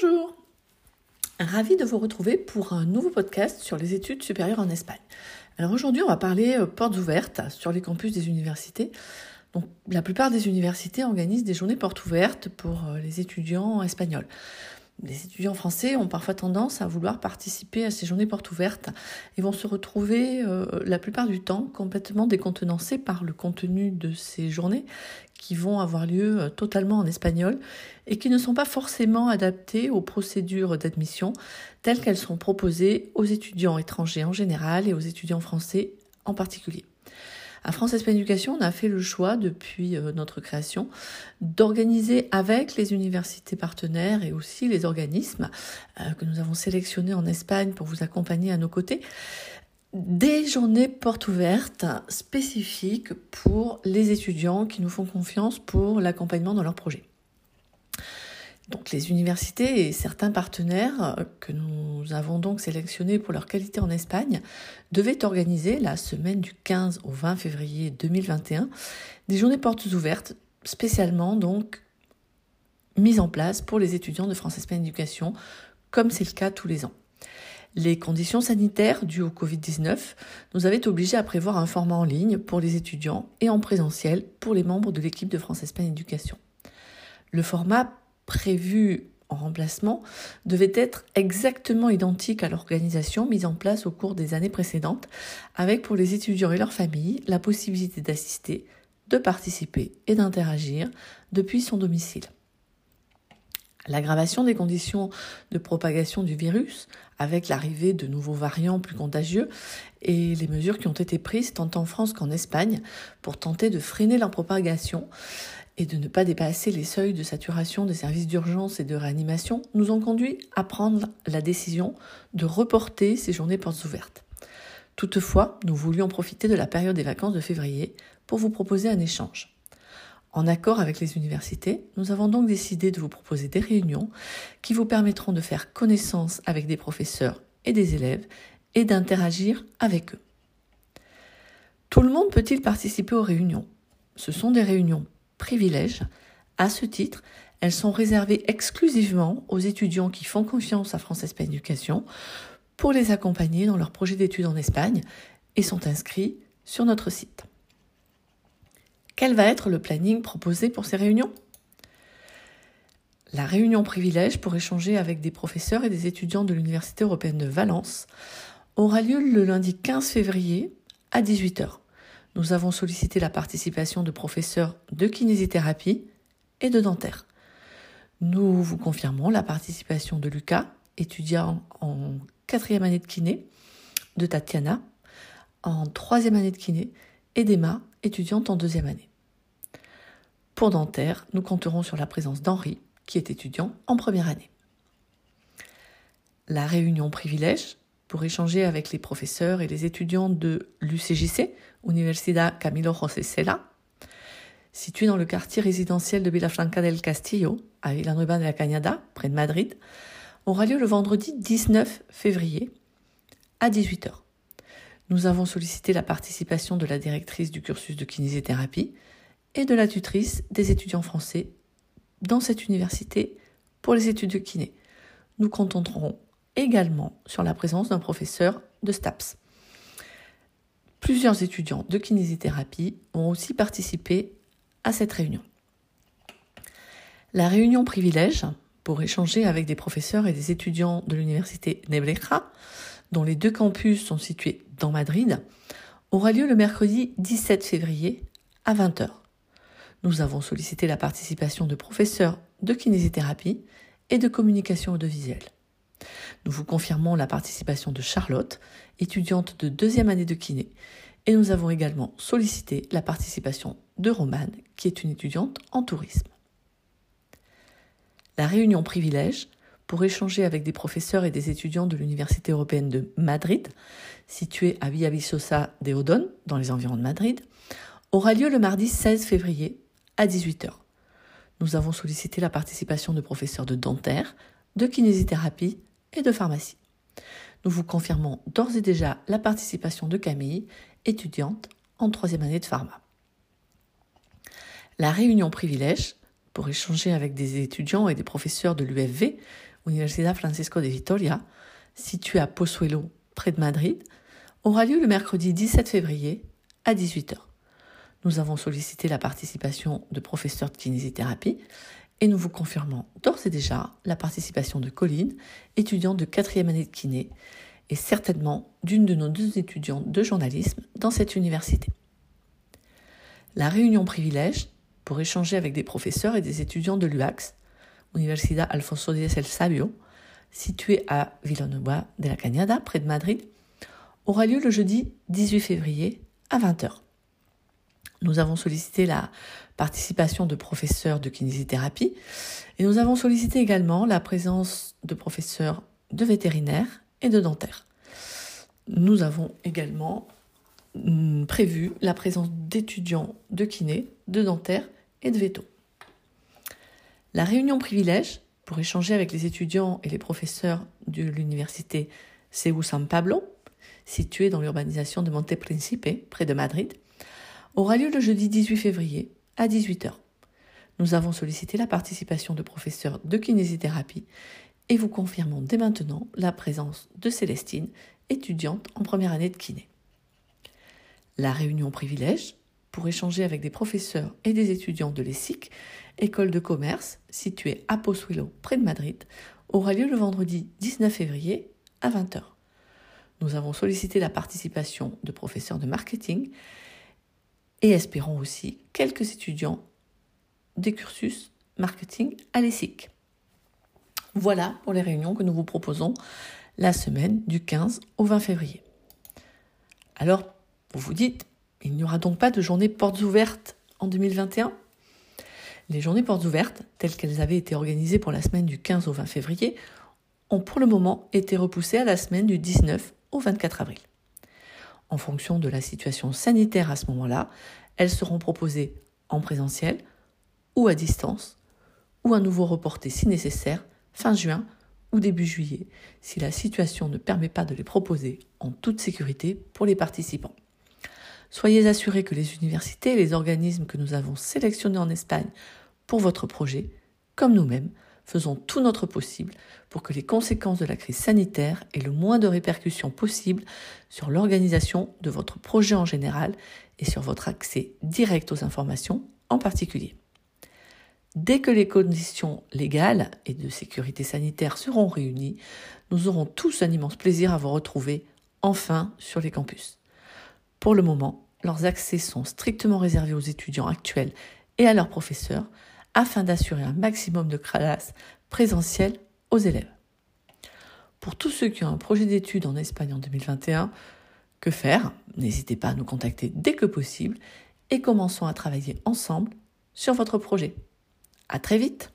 Bonjour Ravi de vous retrouver pour un nouveau podcast sur les études supérieures en Espagne. Alors aujourd'hui, on va parler euh, portes ouvertes sur les campus des universités. Donc, la plupart des universités organisent des journées portes ouvertes pour euh, les étudiants espagnols les étudiants français ont parfois tendance à vouloir participer à ces journées portes ouvertes et vont se retrouver euh, la plupart du temps complètement décontenancés par le contenu de ces journées qui vont avoir lieu euh, totalement en espagnol et qui ne sont pas forcément adaptées aux procédures d'admission telles qu'elles sont proposées aux étudiants étrangers en général et aux étudiants français en particulier. À France Espagne Éducation, on a fait le choix depuis euh, notre création d'organiser avec les universités partenaires et aussi les organismes euh, que nous avons sélectionnés en Espagne pour vous accompagner à nos côtés des journées portes ouvertes spécifiques pour les étudiants qui nous font confiance pour l'accompagnement dans leurs projets. Donc les universités et certains partenaires euh, que nous avons donc sélectionnés pour leur qualité en Espagne devaient organiser la semaine du 15 au 20 février 2021 des journées portes ouvertes spécialement donc mises en place pour les étudiants de France Espagne Éducation comme c'est le cas tous les ans. Les conditions sanitaires dues au Covid-19 nous avaient obligés à prévoir un format en ligne pour les étudiants et en présentiel pour les membres de l'équipe de France Espagne Éducation. Le format prévu en remplacement devait être exactement identique à l'organisation mise en place au cours des années précédentes, avec pour les étudiants et leurs familles la possibilité d'assister, de participer et d'interagir depuis son domicile. L'aggravation des conditions de propagation du virus, avec l'arrivée de nouveaux variants plus contagieux, et les mesures qui ont été prises tant en France qu'en Espagne pour tenter de freiner leur propagation, et de ne pas dépasser les seuils de saturation des services d'urgence et de réanimation nous ont conduit à prendre la décision de reporter ces journées portes ouvertes. Toutefois, nous voulions profiter de la période des vacances de février pour vous proposer un échange. En accord avec les universités, nous avons donc décidé de vous proposer des réunions qui vous permettront de faire connaissance avec des professeurs et des élèves et d'interagir avec eux. Tout le monde peut-il participer aux réunions? Ce sont des réunions privilèges. À ce titre, elles sont réservées exclusivement aux étudiants qui font confiance à France Espagne Éducation pour les accompagner dans leur projet d'études en Espagne et sont inscrits sur notre site. Quel va être le planning proposé pour ces réunions? La réunion privilège pour échanger avec des professeurs et des étudiants de l'Université européenne de Valence aura lieu le lundi 15 février à 18h nous avons sollicité la participation de professeurs de kinésithérapie et de dentaire. Nous vous confirmons la participation de Lucas, étudiant en quatrième année de kiné, de Tatiana, en troisième année de kiné, et d'Emma, étudiante en deuxième année. Pour dentaire, nous compterons sur la présence d'Henri, qui est étudiant en première année. La réunion privilège pour échanger avec les professeurs et les étudiants de l'UCJC, Universidad Camilo José Cela, situé dans le quartier résidentiel de Vilafranca del Castillo, à Villanueva de la Cañada, près de Madrid, aura lieu le vendredi 19 février à 18h. Nous avons sollicité la participation de la directrice du cursus de kinésithérapie et de la tutrice des étudiants français dans cette université pour les études de kiné. Nous contenterons également sur la présence d'un professeur de STAPS. Plusieurs étudiants de kinésithérapie ont aussi participé à cette réunion. La réunion privilège pour échanger avec des professeurs et des étudiants de l'université Nebreja, dont les deux campus sont situés dans Madrid, aura lieu le mercredi 17 février à 20h. Nous avons sollicité la participation de professeurs de kinésithérapie et de communication audiovisuelle. Nous vous confirmons la participation de Charlotte, étudiante de deuxième année de kiné, et nous avons également sollicité la participation de Romane, qui est une étudiante en tourisme. La réunion privilège pour échanger avec des professeurs et des étudiants de l'Université européenne de Madrid, située à Villavisosa de Odon, dans les environs de Madrid, aura lieu le mardi 16 février à 18h. Nous avons sollicité la participation de professeurs de dentaire, de kinésithérapie et de pharmacie. Nous vous confirmons d'ores et déjà la participation de Camille, étudiante en troisième année de pharma. La réunion privilège, pour échanger avec des étudiants et des professeurs de l'UFV, Universidad Francisco de Vitoria, située à Pozuelo, près de Madrid, aura lieu le mercredi 17 février à 18h. Nous avons sollicité la participation de professeurs de kinésithérapie et nous vous confirmons d'ores et déjà la participation de Colline, étudiante de quatrième année de kiné, et certainement d'une de nos deux étudiantes de journalisme dans cette université. La réunion privilège pour échanger avec des professeurs et des étudiants de l'UAX, Universidad Alfonso X el Sabio, située à Villanueva de la Cañada, près de Madrid, aura lieu le jeudi 18 février à 20h. Nous avons sollicité la participation de professeurs de kinésithérapie et nous avons sollicité également la présence de professeurs de vétérinaire et de dentaire. Nous avons également mm, prévu la présence d'étudiants de kiné, de dentaire et de veto. La réunion privilège pour échanger avec les étudiants et les professeurs de l'université CEU San Pablo, située dans l'urbanisation de Monte Principe, près de Madrid, aura lieu le jeudi 18 février à 18h. Nous avons sollicité la participation de professeurs de kinésithérapie et vous confirmons dès maintenant la présence de Célestine, étudiante en première année de kiné. La réunion privilège pour échanger avec des professeurs et des étudiants de l'ESIC, école de commerce située à Pozuelo, près de Madrid, aura lieu le vendredi 19 février à 20h. Nous avons sollicité la participation de professeurs de marketing et espérons aussi quelques étudiants des cursus marketing à l'ESIC. Voilà pour les réunions que nous vous proposons la semaine du 15 au 20 février. Alors, vous vous dites, il n'y aura donc pas de journée portes ouvertes en 2021 Les journées portes ouvertes, telles qu'elles avaient été organisées pour la semaine du 15 au 20 février, ont pour le moment été repoussées à la semaine du 19 au 24 avril. En fonction de la situation sanitaire à ce moment-là, elles seront proposées en présentiel ou à distance, ou à nouveau reportées si nécessaire fin juin ou début juillet, si la situation ne permet pas de les proposer en toute sécurité pour les participants. Soyez assurés que les universités et les organismes que nous avons sélectionnés en Espagne pour votre projet, comme nous-mêmes, faisons tout notre possible pour que les conséquences de la crise sanitaire aient le moins de répercussions possibles sur l'organisation de votre projet en général et sur votre accès direct aux informations en particulier. Dès que les conditions légales et de sécurité sanitaire seront réunies, nous aurons tous un immense plaisir à vous retrouver enfin sur les campus. Pour le moment, leurs accès sont strictement réservés aux étudiants actuels et à leurs professeurs, afin d'assurer un maximum de classes présentielles aux élèves. Pour tous ceux qui ont un projet d'études en Espagne en 2021, que faire? N'hésitez pas à nous contacter dès que possible et commençons à travailler ensemble sur votre projet. À très vite